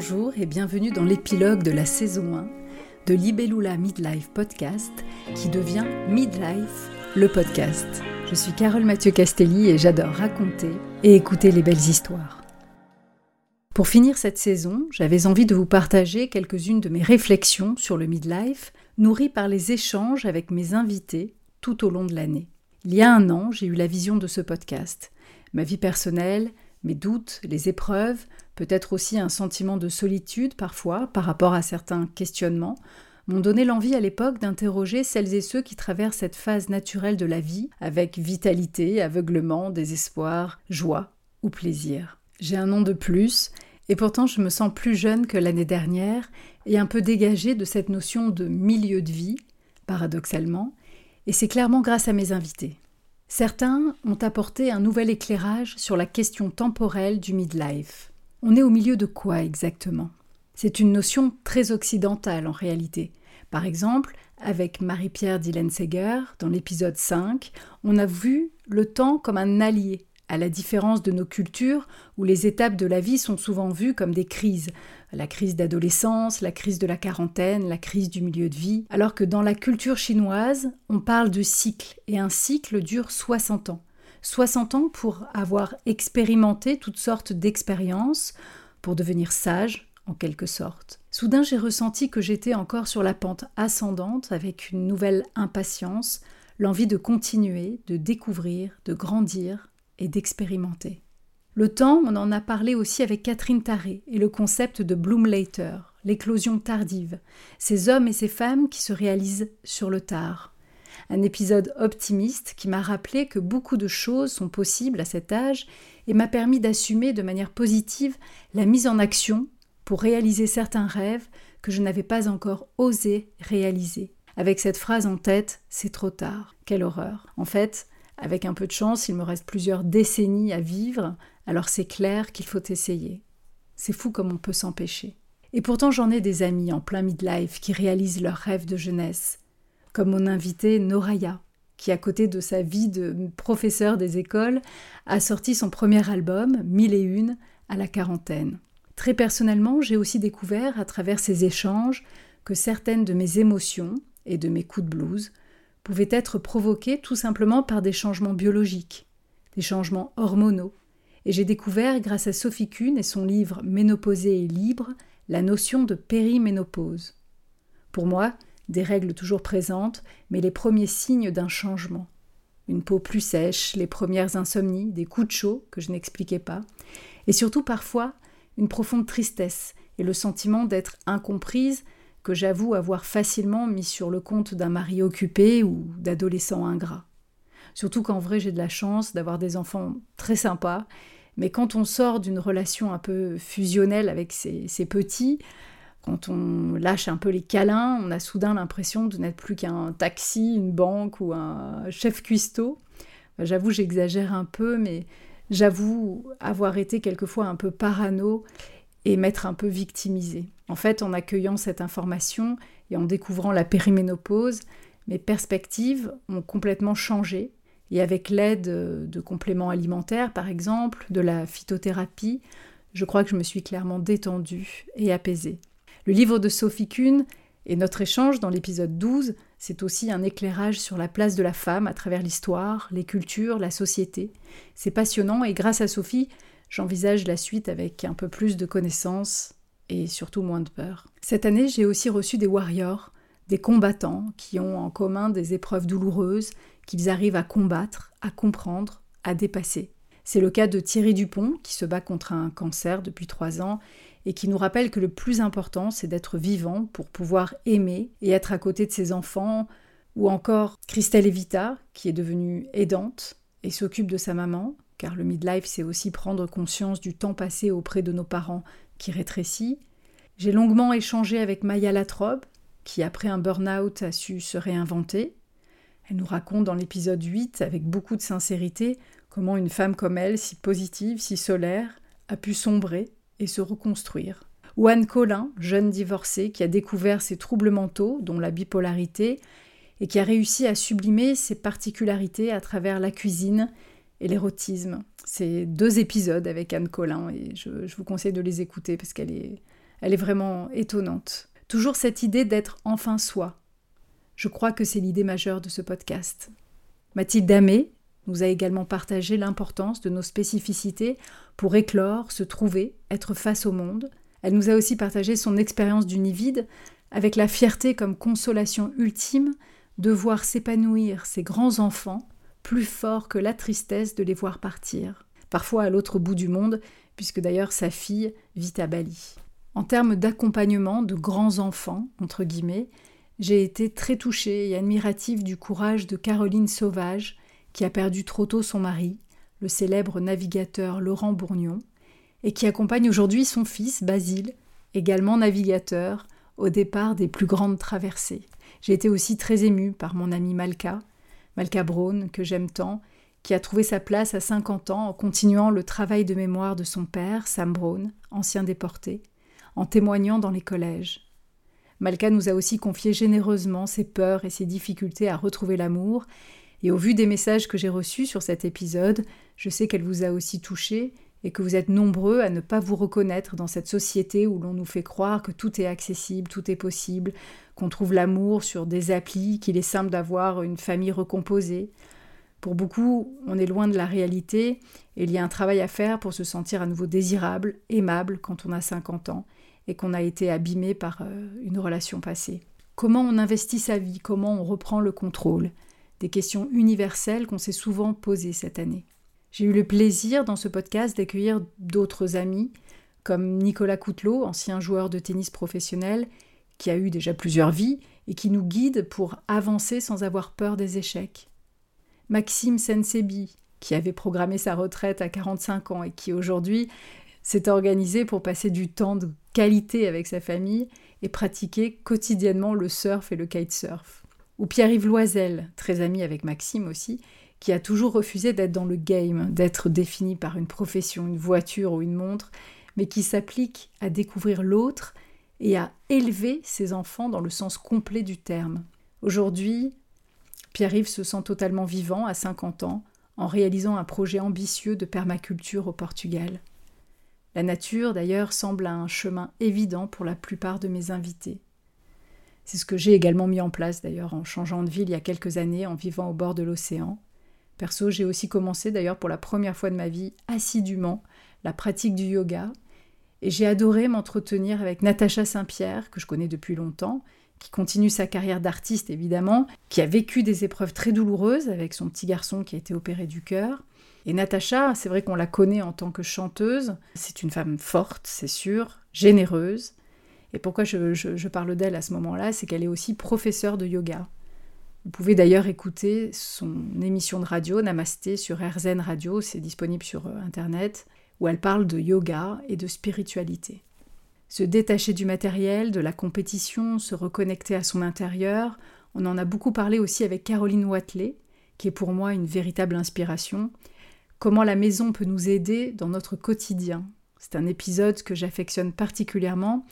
Bonjour et bienvenue dans l'épilogue de la saison 1 de Libellula Midlife Podcast qui devient Midlife le podcast. Je suis Carole Mathieu Castelli et j'adore raconter et écouter les belles histoires. Pour finir cette saison, j'avais envie de vous partager quelques-unes de mes réflexions sur le midlife, nourries par les échanges avec mes invités tout au long de l'année. Il y a un an, j'ai eu la vision de ce podcast. Ma vie personnelle, mes doutes, les épreuves, peut-être aussi un sentiment de solitude parfois par rapport à certains questionnements, m'ont donné l'envie à l'époque d'interroger celles et ceux qui traversent cette phase naturelle de la vie avec vitalité, aveuglement, désespoir, joie ou plaisir. J'ai un an de plus, et pourtant je me sens plus jeune que l'année dernière et un peu dégagée de cette notion de milieu de vie, paradoxalement, et c'est clairement grâce à mes invités. Certains ont apporté un nouvel éclairage sur la question temporelle du midlife. On est au milieu de quoi exactement? C'est une notion très occidentale en réalité. Par exemple, avec Marie-Pierre Dillenseger, dans l'épisode 5, on a vu le temps comme un allié, à la différence de nos cultures où les étapes de la vie sont souvent vues comme des crises. La crise d'adolescence, la crise de la quarantaine, la crise du milieu de vie, alors que dans la culture chinoise, on parle de cycle, et un cycle dure 60 ans. 60 ans pour avoir expérimenté toutes sortes d'expériences, pour devenir sage, en quelque sorte. Soudain, j'ai ressenti que j'étais encore sur la pente ascendante avec une nouvelle impatience, l'envie de continuer, de découvrir, de grandir et d'expérimenter. Le temps, on en a parlé aussi avec Catherine Taré et le concept de Bloom Later, l'éclosion tardive, ces hommes et ces femmes qui se réalisent sur le tard. Un épisode optimiste qui m'a rappelé que beaucoup de choses sont possibles à cet âge et m'a permis d'assumer de manière positive la mise en action pour réaliser certains rêves que je n'avais pas encore osé réaliser. Avec cette phrase en tête, c'est trop tard. Quelle horreur. En fait, avec un peu de chance, il me reste plusieurs décennies à vivre, alors c'est clair qu'il faut essayer. C'est fou comme on peut s'empêcher. Et pourtant j'en ai des amis en plein midlife qui réalisent leurs rêves de jeunesse, comme mon invité Noraya, qui à côté de sa vie de professeur des écoles, a sorti son premier album, Mille et une, à la quarantaine. Très personnellement, j'ai aussi découvert à travers ces échanges que certaines de mes émotions et de mes coups de blues pouvaient être provoquées tout simplement par des changements biologiques, des changements hormonaux. Et j'ai découvert, grâce à Sophie Kuhn et son livre Ménopausée et libre, la notion de périménopause. Pour moi, des règles toujours présentes, mais les premiers signes d'un changement. Une peau plus sèche, les premières insomnies, des coups de chaud que je n'expliquais pas, et surtout parfois une profonde tristesse et le sentiment d'être incomprise que j'avoue avoir facilement mis sur le compte d'un mari occupé ou d'adolescent ingrat. Surtout qu'en vrai j'ai de la chance d'avoir des enfants très sympas, mais quand on sort d'une relation un peu fusionnelle avec ces, petits, quand on lâche un peu les câlins, on a soudain l'impression de n'être plus qu'un taxi, une banque ou un chef cuistot. J'avoue, j'exagère un peu, mais j'avoue avoir été quelquefois un peu parano et m'être un peu victimisée. En fait, en accueillant cette information et en découvrant la périménopause, mes perspectives ont complètement changé. Et avec l'aide de compléments alimentaires, par exemple, de la phytothérapie, je crois que je me suis clairement détendue et apaisée. Le livre de Sophie Kuhn et notre échange dans l'épisode 12, c'est aussi un éclairage sur la place de la femme à travers l'histoire, les cultures, la société. C'est passionnant et grâce à Sophie, j'envisage la suite avec un peu plus de connaissances et surtout moins de peur. Cette année, j'ai aussi reçu des warriors, des combattants qui ont en commun des épreuves douloureuses qu'ils arrivent à combattre, à comprendre, à dépasser. C'est le cas de Thierry Dupont, qui se bat contre un cancer depuis trois ans et qui nous rappelle que le plus important, c'est d'être vivant pour pouvoir aimer et être à côté de ses enfants, ou encore Christelle Evita, qui est devenue aidante et s'occupe de sa maman, car le midlife, c'est aussi prendre conscience du temps passé auprès de nos parents qui rétrécit. J'ai longuement échangé avec Maya Latrobe, qui après un burn-out a su se réinventer. Elle nous raconte dans l'épisode 8, avec beaucoup de sincérité, comment une femme comme elle, si positive, si solaire, a pu sombrer et se reconstruire. Ou Anne Collin, jeune divorcée, qui a découvert ses troubles mentaux, dont la bipolarité, et qui a réussi à sublimer ses particularités à travers la cuisine et l'érotisme. C'est deux épisodes avec Anne Collin et je, vous conseille de les écouter parce qu'elle est, Elle est vraiment étonnante. Toujours cette idée d'être enfin soi. Je crois que c'est l'idée majeure de ce podcast. Mathilde Amé nous a également partagé l'importance de nos spécificités pour éclore, se trouver, être face au monde. Elle nous a aussi partagé son expérience du nid vide, avec la fierté comme consolation ultime de voir s'épanouir ces grands enfants, plus forts que la tristesse de les voir partir, parfois à l'autre bout du monde, puisque d'ailleurs sa fille vit à Bali. En termes d'accompagnement de grands enfants, entre guillemets, j'ai été très touchée et admirative du courage de Caroline Sauvage, qui a perdu trop tôt son mari, le célèbre navigateur Laurent Bourgnon, et qui accompagne aujourd'hui son fils Basile, également navigateur, au départ des plus grandes traversées. J'ai été aussi très émue par mon ami Malka, Malka Braun, que j'aime tant, qui a trouvé sa place à 50 ans en continuant le travail de mémoire de son père, Sam Braun, ancien déporté, en témoignant dans les collèges. Malka nous a aussi confié généreusement ses peurs et ses difficultés à retrouver l'amour, et au vu des messages que j'ai reçus sur cet épisode, je sais qu'elle vous a aussi touché et que vous êtes nombreux à ne pas vous reconnaître dans cette société où l'on nous fait croire que tout est accessible, tout est possible, qu'on trouve l'amour sur des applis, qu'il est simple d'avoir une famille recomposée. Pour beaucoup, on est loin de la réalité et il y a un travail à faire pour se sentir à nouveau désirable, aimable quand on a 50 ans et qu'on a été abîmé par euh, une relation passée. Comment on investit sa vie, comment on reprend le contrôle? Des questions universelles qu'on s'est souvent posées cette année. J'ai eu le plaisir dans ce podcast d'accueillir d'autres amis, comme Nicolas Coutelot, ancien joueur de tennis professionnel, qui a eu déjà plusieurs vies et qui nous guide pour avancer sans avoir peur des échecs. Maxime Sensebi, qui avait programmé sa retraite à 45 ans et qui aujourd'hui s'est organisé pour passer du temps de avec sa famille et pratiquer quotidiennement le surf et le kitesurf. Ou Pierre-Yves Loisel, très ami avec Maxime aussi, qui a toujours refusé d'être dans le game, d'être défini par une profession, une voiture ou une montre, mais qui s'applique à découvrir l'autre et à élever ses enfants dans le sens complet du terme. Aujourd'hui, Pierre-Yves se sent totalement vivant à 50 ans en réalisant un projet ambitieux de permaculture au Portugal. La nature, d'ailleurs, semble un chemin évident pour la plupart de mes invités. C'est ce que j'ai également mis en place, d'ailleurs, en changeant de ville il y a quelques années, en vivant au bord de l'océan. Perso, j'ai aussi commencé d'ailleurs pour la première fois de ma vie assidûment la pratique du yoga. Et j'ai adoré m'entretenir avec Natacha Saint-Pierre, que je connais depuis longtemps, qui continue sa carrière d'artiste évidemment, qui a vécu des épreuves très douloureuses avec son petit garçon qui a été opéré du cœur. Et Natacha, c'est vrai qu'on la connaît en tant que chanteuse, c'est une femme forte, c'est sûr, généreuse. Et pourquoi je, je parle d'elle à ce moment-là, c'est qu'elle est aussi professeure de yoga. Vous pouvez d'ailleurs écouter son émission de radio Namasté sur RZN Radio, c'est disponible sur euh, Internet, où elle parle de yoga et de spiritualité. Se détacher du matériel, de la compétition, se reconnecter à son intérieur, on en a beaucoup parlé aussi avec Caroline Watley, qui est pour moi une véritable inspiration. Comment la maison peut nous aider dans notre quotidien. C'est un épisode que j'affectionne particulièrement,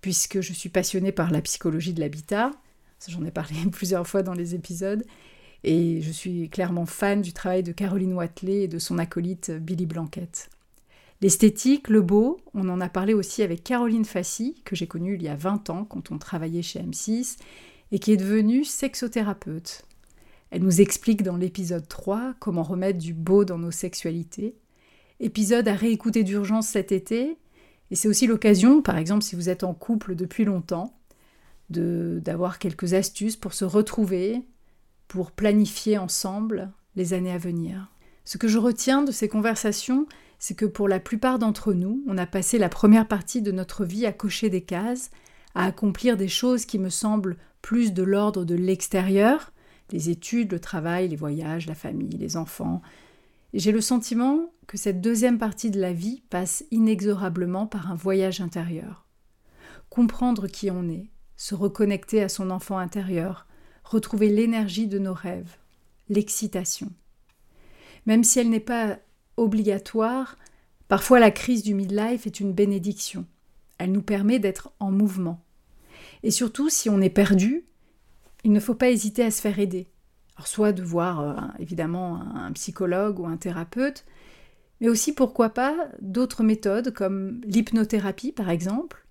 puisque je suis passionnée par la psychologie de l'habitat, J'en ai parlé plusieurs fois dans les épisodes. Et je suis clairement fan du travail de Caroline Watley et de son acolyte Billy Blanquette. L'esthétique, le beau, on en a parlé aussi avec Caroline Fassi, que j'ai connue il y a 20 ans quand on travaillait chez M6, et qui est devenue sexothérapeute. Elle nous explique dans l'épisode 3 comment remettre du beau dans nos sexualités. Épisode à réécouter d'urgence cet été, et c'est aussi l'occasion, par exemple si vous êtes en couple depuis longtemps, d'avoir quelques astuces pour se retrouver, pour planifier ensemble les années à venir. Ce que je retiens de ces conversations, c'est que pour la plupart d'entre nous, on a passé la première partie de notre vie à cocher des cases, à accomplir des choses qui me semblent plus de l'ordre de l'extérieur, les études, le travail, les voyages, la famille, les enfants. J'ai le sentiment que cette deuxième partie de la vie passe inexorablement par un voyage intérieur. Comprendre qui on est, se reconnecter à son enfant intérieur, retrouver l'énergie de nos rêves, l'excitation. Même si elle n'est pas obligatoire, parfois la crise du midlife est une bénédiction. Elle nous permet d'être en mouvement. Et surtout, si on est perdu, il ne faut pas hésiter à se faire aider. Alors, soit de voir euh, évidemment un psychologue ou un thérapeute, mais aussi pourquoi pas d'autres méthodes comme l'hypnothérapie par exemple,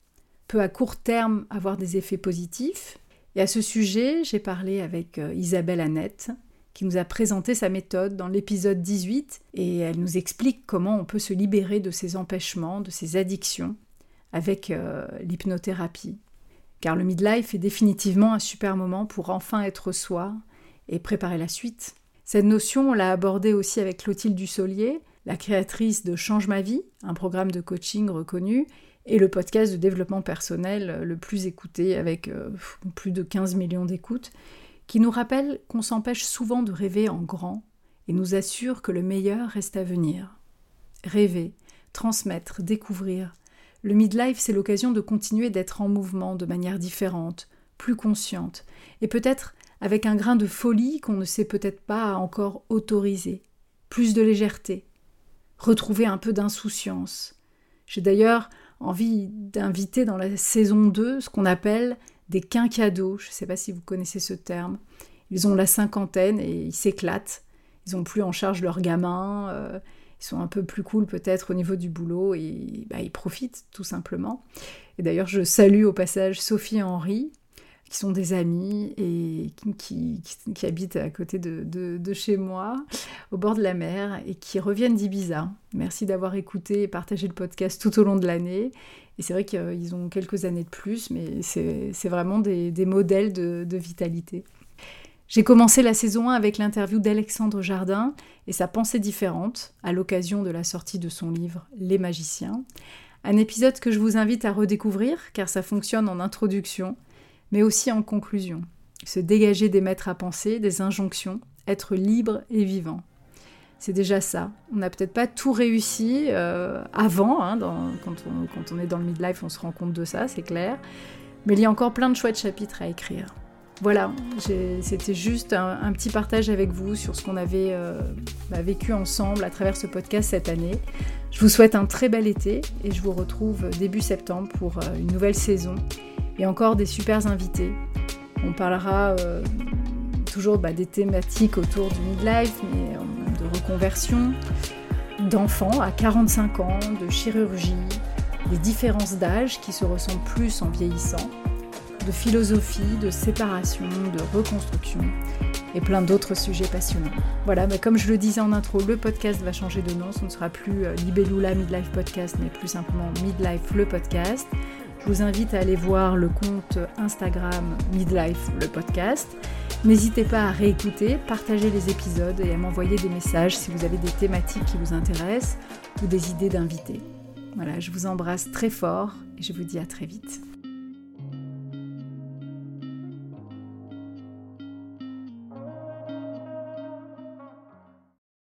peut à court terme avoir des effets positifs. Et à ce sujet, j'ai parlé avec euh, Isabelle Annette, qui nous a présenté sa méthode dans l'épisode 18, et elle nous explique comment on peut se libérer de ces empêchements, de ces addictions, avec euh, l'hypnothérapie. Car le midlife est définitivement un super moment pour enfin être soi et préparer la suite. Cette notion, on l'a abordée aussi avec Clotilde Dussolier, la créatrice de Change ma vie, un programme de coaching reconnu, et le podcast de développement personnel le plus écouté avec euh, plus de 15 millions d'écoutes, qui nous rappelle qu'on s'empêche souvent de rêver en grand et nous assure que le meilleur reste à venir. Rêver, transmettre, découvrir. Le midlife, c'est l'occasion de continuer d'être en mouvement de manière différente, plus consciente, et peut-être avec un grain de folie qu'on ne sait peut-être pas encore autoriser, plus de légèreté, retrouver un peu d'insouciance. J'ai d'ailleurs envie d'inviter dans la saison 2 ce qu'on appelle des quinquados. Je ne sais pas si vous connaissez ce terme. Ils ont la cinquantaine et ils s'éclatent. Ils n'ont plus en charge leurs gamins. Euh, ils sont un peu plus cool peut-être au niveau du boulot et bah, ils profitent tout simplement. Et d'ailleurs, je salue au passage Sophie et Henri, qui sont des amis et qui, habitent à côté de, chez moi, au bord de la mer, et qui reviennent d'Ibiza. Merci d'avoir écouté et partagé le podcast tout au long de l'année. Et c'est vrai qu'ils ont quelques années de plus, mais c'est vraiment des, modèles de vitalité. J'ai commencé la saison 1 avec l'interview d'Alexandre Jardin et sa pensée différente à l'occasion de la sortie de son livre Les magiciens. Un épisode que je vous invite à redécouvrir car ça fonctionne en introduction mais aussi en conclusion. Se dégager des maîtres à penser, des injonctions, être libre et vivant. C'est déjà ça. On n'a peut-être pas tout réussi euh, avant, hein, quand, on, est dans le midlife, on se rend compte de ça, c'est clair. Mais il y a encore plein de chouettes chapitres à écrire. Voilà, c'était juste un, petit partage avec vous sur ce qu'on avait euh, bah, vécu ensemble à travers ce podcast cette année. Je vous souhaite un très bel été et je vous retrouve début septembre pour euh, une nouvelle saison et encore des super invités. On parlera euh, toujours bah, des thématiques autour du midlife, mais de reconversion, d'enfants à 45 ans, de chirurgie, des différences d'âge qui se ressentent plus en vieillissant, de philosophie, de séparation, de reconstruction et plein d'autres sujets passionnants. Voilà, mais comme je le disais en intro, le podcast va changer de nom, ce ne sera plus euh, Libellula Midlife Podcast, mais plus simplement Midlife le podcast. Je vous invite à aller voir le compte Instagram Midlife, le podcast. N'hésitez pas à réécouter, partager les épisodes et à m'envoyer des messages si vous avez des thématiques qui vous intéressent ou des idées d'invités. Voilà, je vous embrasse très fort et je vous dis à très vite.